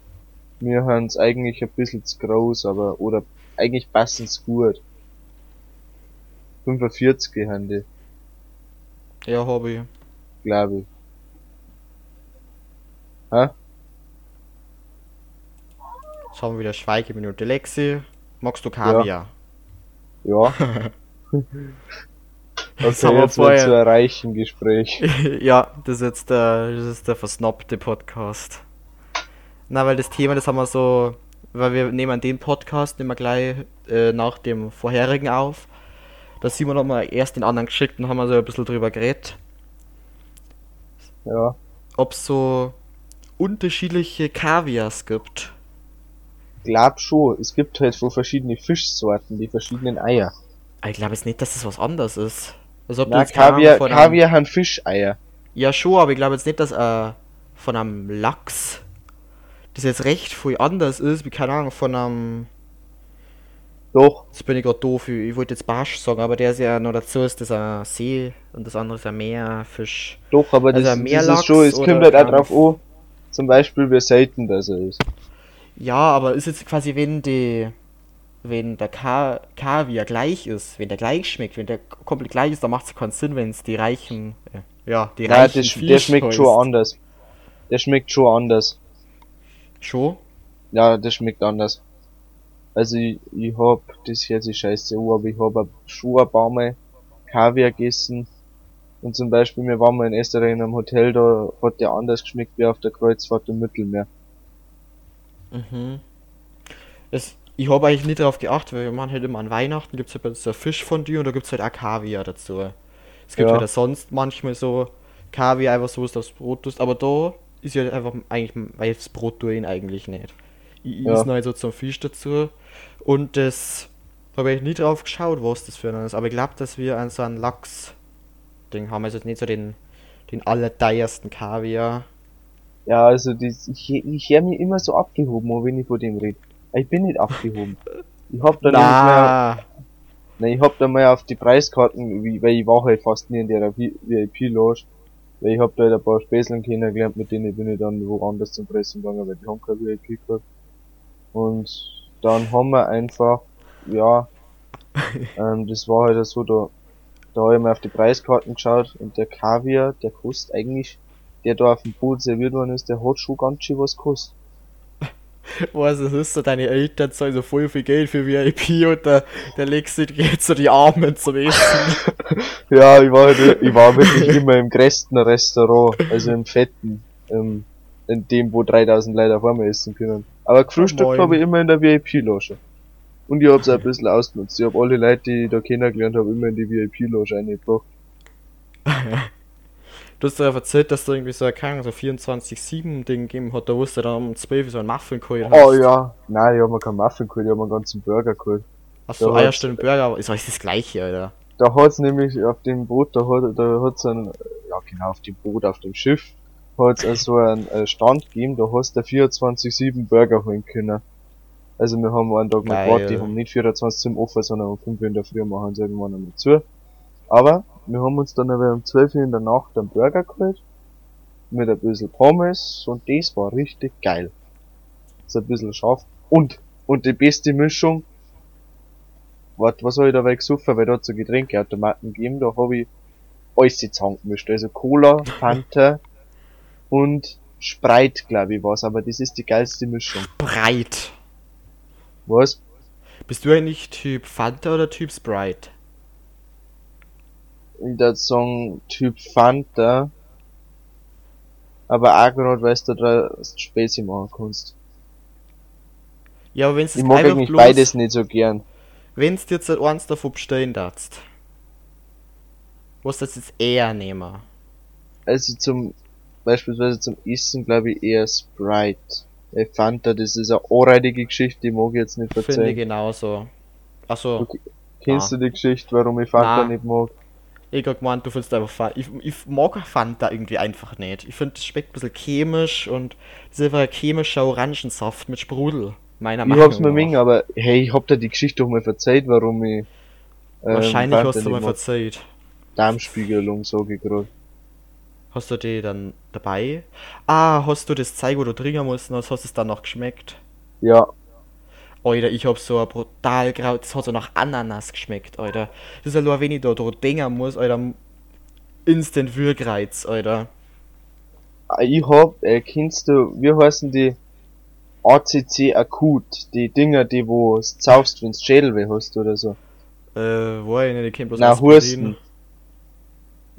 Wir haben es eigentlich ein bisschen zu groß, aber, oder eigentlich passen's gut. 45 haben die, Ja, hab ich. glaube ich. Hä? Jetzt haben wir wieder Schweigeminute. Lexi, magst du Kaviar? Ja. Das Okay, haben wir jetzt vorher- zu erreichen Gespräch. Ja, das ist jetzt der, das ist der versnobte Podcast. Na, weil das Thema, das haben wir so, weil wir nehmen den Podcast immer gleich äh, nach dem vorherigen auf. Da sind wir nochmal erst den anderen geschickt und haben wir so ein bisschen drüber geredet, Ja. ob es so unterschiedliche Kaviars gibt. Glaub schon, es gibt halt so verschiedene Fischsorten, die verschiedenen Eier. Ich glaube jetzt nicht, dass das was anderes ist. Also ob du Na, Kaviar, von Kaviar haben Fischeier. Ja, schon, aber ich glaube jetzt nicht, dass äh, von einem Lachs das jetzt recht viel anders ist, wie keine Ahnung, von einem. Doch, Jetzt bin ich gerade doof, ich ich wollte jetzt Barsch sagen, aber der ist ja noch dazu, ist das ein See und das andere ist ein Meerfisch. doch, aber Also das, ein das Meerlachs ist schon, es kommt halt auch drauf an, zum Beispiel, wie selten das ist. Ja, aber ist jetzt quasi, wenn die. Wenn der Ka Kaviar gleich ist, wenn der gleich schmeckt, wenn der komplett gleich ist, dann macht es keinen Sinn, wenn es die reichen. Äh, ja, die Nein, reichen das, der schmeckt heißt. schon anders. Der schmeckt schon anders. Schon? Ja, der schmeckt anders. Also ich, ich hab, das hört sich scheiße an, aber ich hab schon ein paar Mal Kaviar gegessen, Und zum Beispiel, wir waren mal in Österreich in einem Hotel, da hat der anders geschmeckt wie auf der Kreuzfahrt im Mittelmeer. Mhm. Das, ich habe eigentlich nicht darauf geachtet, weil man halt immer an Weihnachten gibt es halt so Fischfondue und da gibt es halt auch Kaviar dazu. Es gibt Ja. halt sonst manchmal so Kaviar, einfach so, du aufs Brot tust, aber da ist ja einfach eigentlich, weil das Brot tue ihn eigentlich nicht. Ich Ja. noch halt so zum Fisch dazu und das habe ich nicht drauf geschaut, was das für ein ist, aber ich glaube, dass wir an so einen Lachs-Ding haben, also nicht so den, den allerteuersten Kaviar. Ja, also das, ich, ich hör mich immer so abgehoben, wenn ich von dem rede. Ich bin nicht abgehoben. Ich hab da nämlich mal, Na, ne, ich hab da mal auf die Preiskarten, wie, weil ich war halt fast nie in der VIP-Loge, weil ich hab da halt ein paar Späßeln kennengelernt, mit denen bin ich dann woanders zum Pressen gegangen, weil die haben kein VIP gehabt. Und dann haben wir einfach, ja, ähm, das war halt so, da, da hab ich mal auf die Preiskarten geschaut und der Kaviar, der kostet eigentlich, der da auf dem Boot serviert worden ist, der hat schon ganz schön was gekostet. Was es ist so, deine Eltern zahlen so voll viel Geld für VIP und da, legst du dir jetzt so die Arme zum Essen. Ja, ich war, halt, ich war wirklich immer im größten Restaurant, also im fetten, ähm, in dem, wo 3000 Leute auf einmal essen können. Aber gefrühstückt habe ich immer in der VIP-Loge. Und ich hab's auch ein bisschen ausgenutzt. Ich hab alle Leute, die ich da kennengelernt habe, immer in die VIP-Loge eingebracht. Du hast doch erzählt, dass du irgendwie so, keine so 24-7-Ding gegeben hat, da wusste dann um 12 Uhr so ein Muffin geholt Oh ja. Nein, ich hab mir keinen Muffin geholt, ich hab mir einen ganzen Burger geholt. Achso, ah ja, stimmt, Burger, aber ist alles das gleiche, Alter. Da hat's nämlich auf dem Boot, da hat, da hat's einen, ja genau, auf dem Boot, auf dem Schiff, hat's also einen äh, Stand gegeben, da hast du 24-7 Burger holen können. Also wir haben einen Tag mal gewartet, die haben nicht 24 offen, sondern um 5 Uhr in der Früh machen sie irgendwann einmal zu. Aber wir haben uns dann aber um 12 Uhr in der Nacht einen Burger geholt, mit ein bisschen Pommes und das war richtig geil. Ist ein bisschen scharf. Und, und die beste Mischung, Warte, was hab ich dabei gesucht, weil da hat's so Getränkeautomaten gegeben, da hab ich alles zusammengemischt. Also Cola, Fanta und Sprite, glaube ich, war's, aber das ist die geilste Mischung. Breit. Was? Bist du eigentlich Typ Fanta oder Typ Sprite? In der Song Typ Fanta. Aber weil du da Späße machen kannst. Ja, aber wenn es Ich mag eigentlich beides nicht so gern. Wenn du jetzt eins davon bestellen darfst, was das jetzt eher nehmen? Also zum, beispielsweise zum Essen, glaube ich, eher Sprite. Weil Fanta, das ist eine anreitige Geschichte, die mag ich jetzt nicht Finde ich genauso. Achso, Okay. Kennst Ah. du die Geschichte, warum ich Fanta Na. nicht mag? Ich hab gemeint, du findest einfach Fanta. Ich, ich mag Fanta irgendwie einfach nicht. Ich finde, es schmeckt ein bisschen chemisch und das ist einfach ein chemischer Orangensaft mit Sprudel. Meiner Ich Meinung hab's mir nach. mengen, aber hey, ich hab dir die Geschichte doch mal verzeiht, warum ich ähm, Wahrscheinlich Fanta hast du mal verzeiht. Darmspiegelung, ich grad. Hast du die dann dabei? Ah, hast du das Zeug, wo du trinken musst, und hast es dann noch geschmeckt? Ja, Alter, ich hab so ein brutal grau, das hat so nach Ananas geschmeckt, Alter. Das ist ja nur, wenn ich da dran denken muss, Alter. Instant Würgreiz, Alter. Ah, ich hab, äh, kennst du, wie heißen die ACC akut, die Dinger, die wo zaufst, wenn's Schädelweh hast oder so. Äh, wo ich nicht, ich kenn bloß Na. Husten.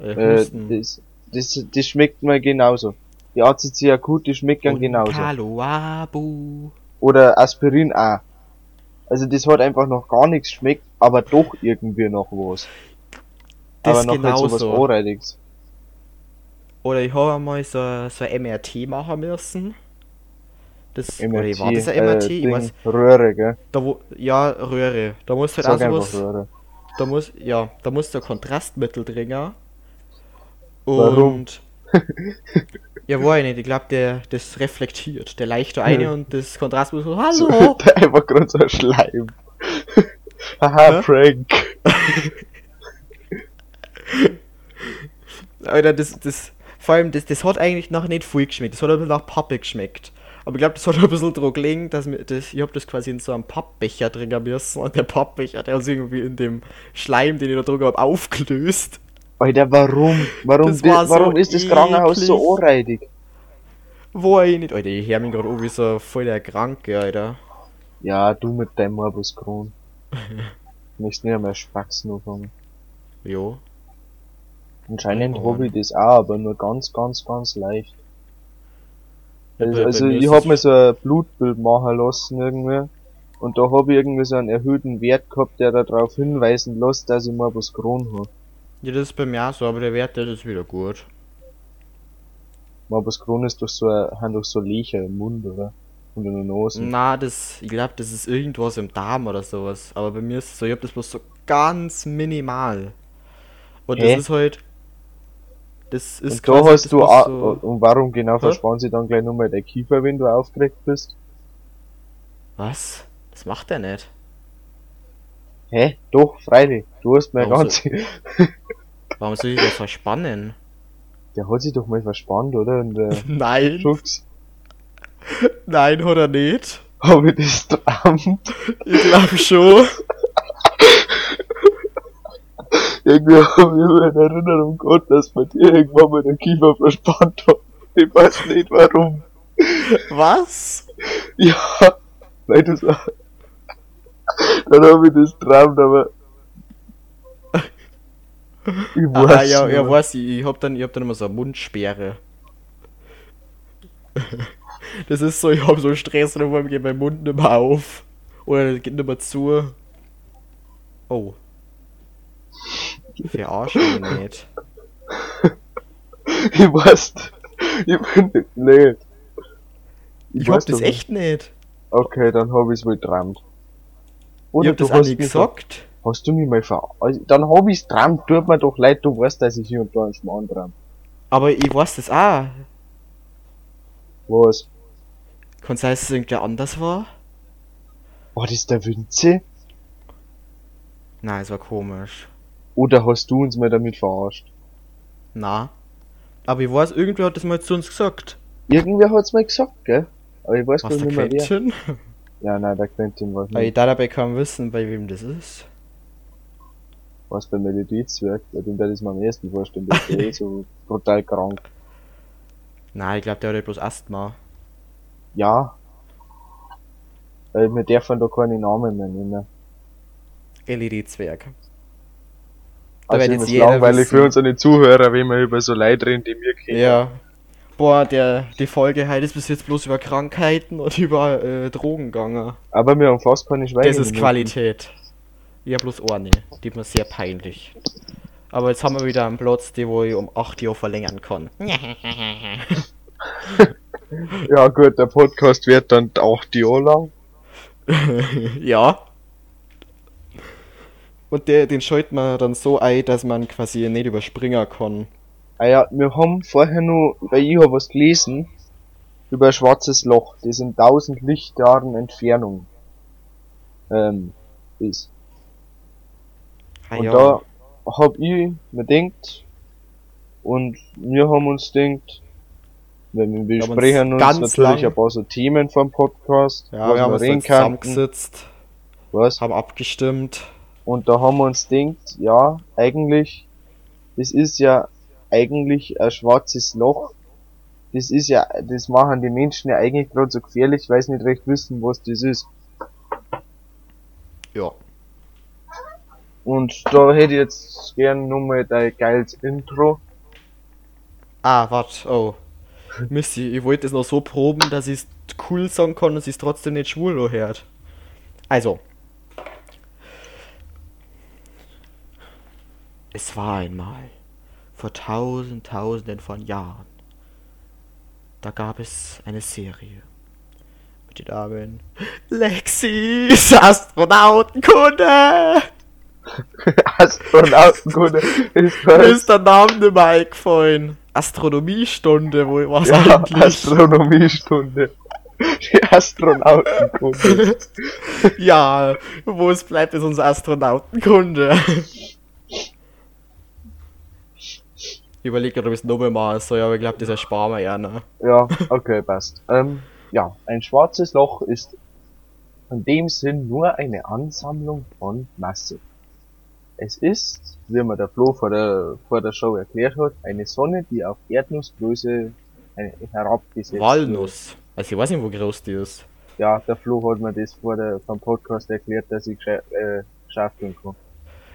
Äh, Äh, Husten. das, das, das schmeckt mir genauso. Die ACC akut, die schmecken Und genauso. Kaloabu. Oder Aspirin auch. Also das hat einfach noch gar nichts schmeckt, aber doch irgendwie noch was. Das aber noch nicht so was. Oder ich habe einmal so, so ein MRT machen müssen. Das, oder MRT, war das ein MRT? äh, ich weiß, Röhre, gell? da wo, ja, Röhre. Da musst Sag halt auch sowas, Röhre. da muss, ja, da musst du Kontrastmittel trinken. Und, Warum? ja, war ich nicht, ich glaube, der, das reflektiert. Der leicht da eine Hm. und das Kontrastmittel so, hallo! einfach gerade so ein Schleim. Haha, Hä? Prank. Alter, das, das, vor allem, das, das hat eigentlich noch nicht viel geschmeckt. Das hat ein bisschen nach Pappe geschmeckt. Aber ich glaube, das hat ein bisschen dran gelegen, dass mir das, ich hab das quasi in so einem Pappbecher trinken müssen und der Pappbecher, der ist irgendwie in dem Schleim, den ich da drüber hab, aufgelöst. Alter, warum? Warum, Das di- war so warum ist das Krankenhaus so eklig. anreidig? Wo ich nicht, Alter, ich hör mich gerade wie so voll der Kranke, Alter. Ja, du mit deinem Morbus Crohn. Möchtest nicht einmal Spaxen anfangen. Jo. Anscheinend Oh. habe ich das auch, aber nur ganz, ganz, ganz leicht. Ja, Also, also ich hab mir so ein Blutbild machen lassen irgendwie. Und da habe ich irgendwie so einen erhöhten Wert gehabt, der darauf hinweisen lässt, dass ich was Kron habe. Ja, das ist bei mir auch so, aber der Wert, der ist wieder gut. Mal was Kron ist durch so haben doch so Löcher im Mund, oder? Und in der Nase. Na, das, ich glaube, das ist irgendwas im Darm oder sowas. Aber bei mir ist es so, ich hab das bloß so ganz minimal. Und Hä? das ist halt. Das ist Und da quasi hast das du auch, so, und warum genau Hä? verspannt sie dann gleich nochmal der Kiefer, wenn du aufgeregt bist? Was? Das macht er nicht. Hä? Doch, freilich. Du hast mir Warum ganz, Warum soll ich das verspannen? der hat sich doch mal verspannt, oder? Und der Nein, Schubs. nein, oder nicht? Hab ich das dran? Ich glaube schon. Irgendwie hab ich immer in Erinnerung gehabt, dass bei dir irgendwann mal der Kiefer verspannt hat. Ich weiß nicht warum. Was? Ja, weil du so. Dann hab ich das geträumt, aber. Ich weiß Ah, ja, ja, nicht. weiß ich. Ich hab dann, ich hab dann immer so eine Mundsperre. Das ist so, ich hab so Stress und irgendwann geht mein Mund nicht mehr auf. Oder geht nicht mehr zu. Oh. Verarsch mich nicht. Ich weiß. Ich bin nicht blöd. Ich hab weiß das echt nicht. nicht. Okay, dann hab ich's wohl geträumt. Ich Oder hab das auch nicht gesagt. Hast du mich mal ver... Also, dann hab ich's geträumt. Tut mir doch leid, du weißt, dass ich hier und da einen Schmarrn träum. Aber ich weiß das auch. Was? Kann sein, dass es irgendwie anders war? War das der Winze? Nein, es war komisch. Oder hast du uns mal damit verarscht? Na. Aber ich weiß, irgendwer hat das mal zu uns gesagt. Irgendwer hat's mal gesagt, gell? Aber ich weiß gar Was der nicht mehr wer. Quentin? Ja, nein, der Quentin war Aber ich nicht. da dabei kann wissen, bei wem das ist. Was bei Melodiezwerg, dem der das mir am ersten vorstellen, der ist eh so brutal krank. Nein, ich glaube, der hat ja bloß Asthma. Ja. Weil wir dürfen da keine Namen mehr nennen. LED-Zwerg. Da Also wird ist jetzt jeder langweilig wissen. für unsere Zuhörer, wenn wir über so Leute reden, die wir kennen. Ja. Boah, der, die Folge heute ist bis jetzt bloß über Krankheiten und über äh, Drogen gegangen. Aber wir haben fast keine Schweine. Das ist Qualität. Ich hab bloß eine, die ist mir sehr peinlich. Aber jetzt haben wir wieder einen Platz, die wo ich um 8 Jahre verlängern kann. Ja gut, der Podcast wird dann auch die Jahr lang. ja. Und der, den schaltet man dann so ein, dass man quasi nicht überspringen kann. Ah ja, wir haben vorher nur, weil ich habe was gelesen, über ein schwarzes Loch, das in 1000 Lichtjahren Entfernung ähm, ist. Ah, Und ja. da hab ich mir denkt und wir haben uns denkt, wir, wir uns besprechen uns, ganz natürlich lang- ein paar so Themen vom Podcast, ja, wir haben uns reden zusammengesetzt, was? haben abgestimmt. Und da haben wir uns denkt, ja, eigentlich, das ist ja eigentlich ein schwarzes Loch. Das ist ja, das machen die Menschen ja eigentlich gerade so gefährlich, weil sie nicht recht wissen, was das ist. Ja. Und da hätte ich jetzt gern nochmal dein geiles Intro. Ah, warte, oh. Missy, ich wollte es noch so proben, dass ich es cool sagen kann und es trotzdem nicht schwul hört. Also. Es war einmal, vor tausend, tausenden von Jahren, da gab es eine Serie mit den Namen Lexis Astronautenkunde. Astronautenkunde ist was? ist der Name mehr eingefallen. Astronomiestunde, wo was Ja, eigentlich? Astronomiestunde. Die Astronautenkunde. Ja, wo es bleibt, ist unsere Astronautenkunde. Ich überlege gerade, ob ich es nochmal machen soll, aber ich glaube, das ersparen wir ja noch. Ja, okay, passt. Ähm, ja, ein schwarzes Loch ist in dem Sinn nur eine Ansammlung von Masse. Es ist, wie mir der Flo vor der, vor der Show erklärt hat, eine Sonne, die auf Erdnussgröße herabgesetzt wird. Walnuss. Also ich weiß nicht, wo groß die ist. Ja, der Flo hat mir das vor der, vom Podcast erklärt, dass ich äh, schaufeln kann.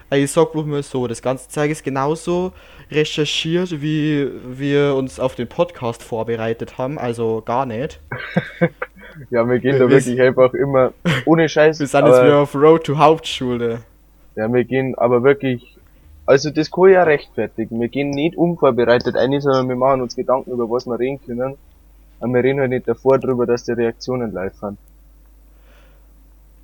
Also ich sag bloß mal so, das ganze Zeug ist genauso recherchiert, wie wir uns auf den Podcast vorbereitet haben, also gar nicht. Ja, wir gehen Wir- da wir- wirklich einfach immer ohne Scheiß. Wir sind jetzt wieder auf Road to Hauptschule. Ja, wir gehen aber wirklich, also das kann ich ja rechtfertigen. Wir gehen nicht unvorbereitet ein, sondern wir machen uns Gedanken über was wir reden können. Aber wir reden halt nicht davor drüber, dass die Reaktionen live sind.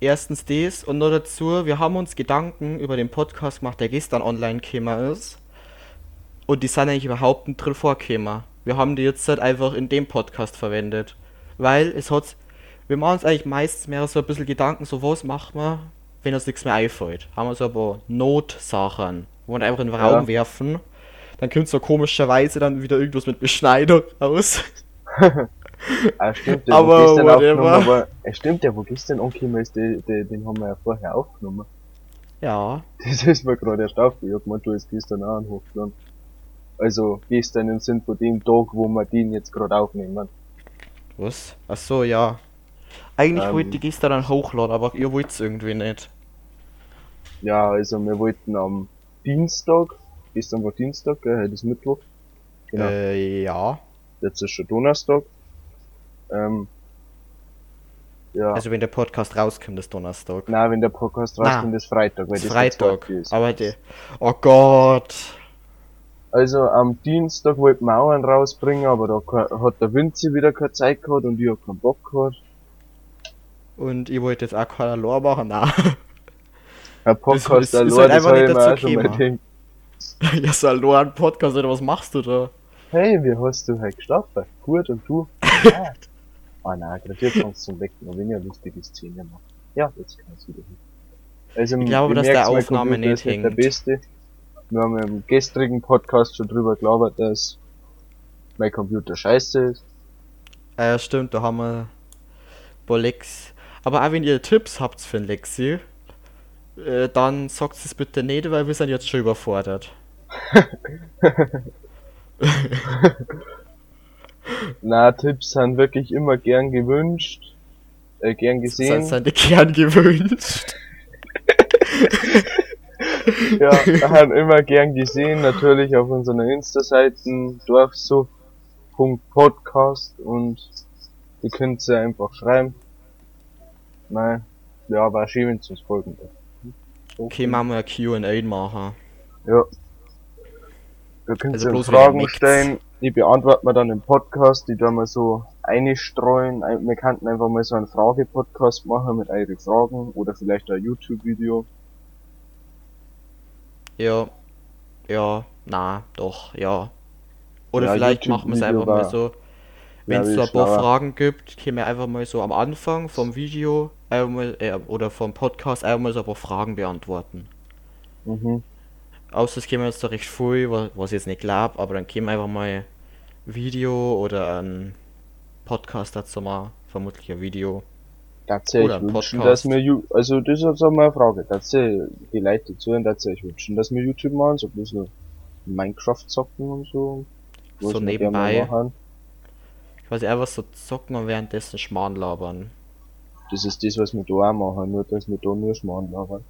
Erstens das und noch dazu, wir haben uns Gedanken über den Podcast gemacht, der gestern online gekommen ist. Und die sind eigentlich überhaupt nicht drin vorgekommen. Wir haben die jetzt halt einfach in dem Podcast verwendet. Weil es hat, wir machen uns eigentlich meistens mehr so ein bisschen Gedanken, so was machen wir, wenn uns nichts mehr einfällt. Haben wir so ein paar Notsachen, wo wir einfach in den Ja. Raum werfen. Dann kommt so komischerweise dann wieder irgendwas mit Beschneidung raus. Ah, stimmt, Aber äh, stimmt, der, wo gestern angekommen ist, den, den, den haben wir ja vorher aufgenommen. Ja. Das ist mir gerade erst hab gemeint, du hast gestern auch einen hochgeladen. Also, gestern im Sinn von dem Tag, wo wir den jetzt gerade aufnehmen. Was? Ach so, ja. Eigentlich Ähm. wollte ich gestern dann hochladen, aber ihr wollt es irgendwie nicht. Ja, also wir wollten am Dienstag, gestern war Dienstag, gell, heute ist Mittwoch. Genau. Äh, ja. Jetzt ist schon Donnerstag. Ähm, ja. Also wenn der Podcast rauskommt, ist Donnerstag. Nein, wenn der Podcast rauskommt, ist Freitag, weil Ist das Freitag. ist. Aber der. Oh Gott. Also am Dienstag wollten wir auch einen rausbringen, aber da hat der Vinci wieder keine Zeit gehabt und ich hab keinen Bock gehabt. Und ihr wollt jetzt auch keiner Lore machen? Nein. Ist- Podcast ist allein, halt das einfach hab nicht ich mir dazu auch schon gekommen. gedacht. ja, so Lore ein Podcast oder was machst du da? Hey, wie hast du heute geschlafen? Gut, und du? Ja. Ah nein, gerade jetzt kommst du zum Wecken, aber wenn ich eine lustige Szene mache. Ja, jetzt kann ich wieder hin. Also, Ich glaube, ihr dass der mein Aufnahme Computer nicht ist nicht der hängt. Beste. Wir haben im gestrigen Podcast schon drüber gelabert, dass mein Computer scheiße ist. Äh, stimmt, da haben wir. Boah, Lex. Aber auch wenn ihr Tipps habt für Lexi, äh, dann sagt es bitte nicht, weil wir sind jetzt schon überfordert. Na, Tipps sind wirklich immer gern gewünscht, äh, gern gesehen. Sind seine gern gewünscht. Ja, haben immer gern gesehen, natürlich auf unseren Insta-Seiten dorfsucht.podcast und ihr könnt sie einfach schreiben. Nein, ja, war schön, wenn sie uns folgen. Okay, machen wir ein Q&A machen. Ja. Da könnt Also ihr bloß Fragen stellen, die beantworten wir dann im Podcast, die da mal so einstreuen. Ein- Wir könnten einfach mal so einen Frage-Podcast machen mit euren Fragen oder vielleicht ein YouTube-Video. Ja. Ja, na, doch, ja. Oder Ja, vielleicht machen wir es einfach mal so. Wenn es so ein paar. Fragen gibt, können wir einfach mal so am Anfang vom Video einmal, äh, oder vom Podcast einmal so ein paar Fragen beantworten. Mhm. Außer es käme jetzt da recht viel, wa- was ich jetzt nicht glaube, aber dann käme einfach mal Video oder ein Podcast dazu mal, vermutlich ein Video. Tatsächlich Oder ein wünschen, Podcast. dass wir, also das ist jetzt auch mal eine Frage, tatsächlich, die Leute dazu tatsächlich wünschen, dass wir YouTube machen, so ein bisschen Minecraft zocken und so. So wir nebenbei. machen. Quasi einfach so zocken und währenddessen Schmarrn labern. Das ist das, was wir da auch machen, nur dass wir da nur Schmarrn labern.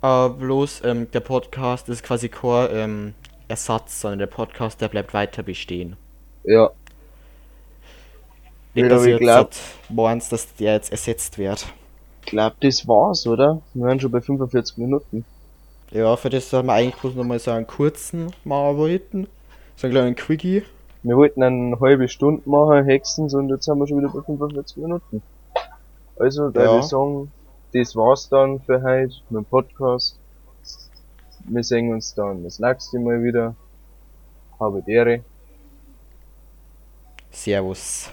Aber bloß, ähm, der Podcast ist quasi kein ähm, Ersatz, sondern der Podcast, der bleibt weiter bestehen. Ja, Nicht, dass ihr ich jetzt glaub- meint, dass der jetzt ersetzt wird. glaub, das war's, oder? Wir waren schon bei 45 Minuten. Ja, für das soll man eigentlich bloß nochmal so einen kurzen machen wollten. So einen kleinen Quickie. Wir wollten eine halbe Stunde machen, Hexens, und jetzt haben wir schon wieder bei 45 Minuten. Also, da Ja. würde ich sagen, das war's dann für heute mit dem Podcast. Wir sehen uns dann das nächste Mal wieder. Habe Ehre. Servus.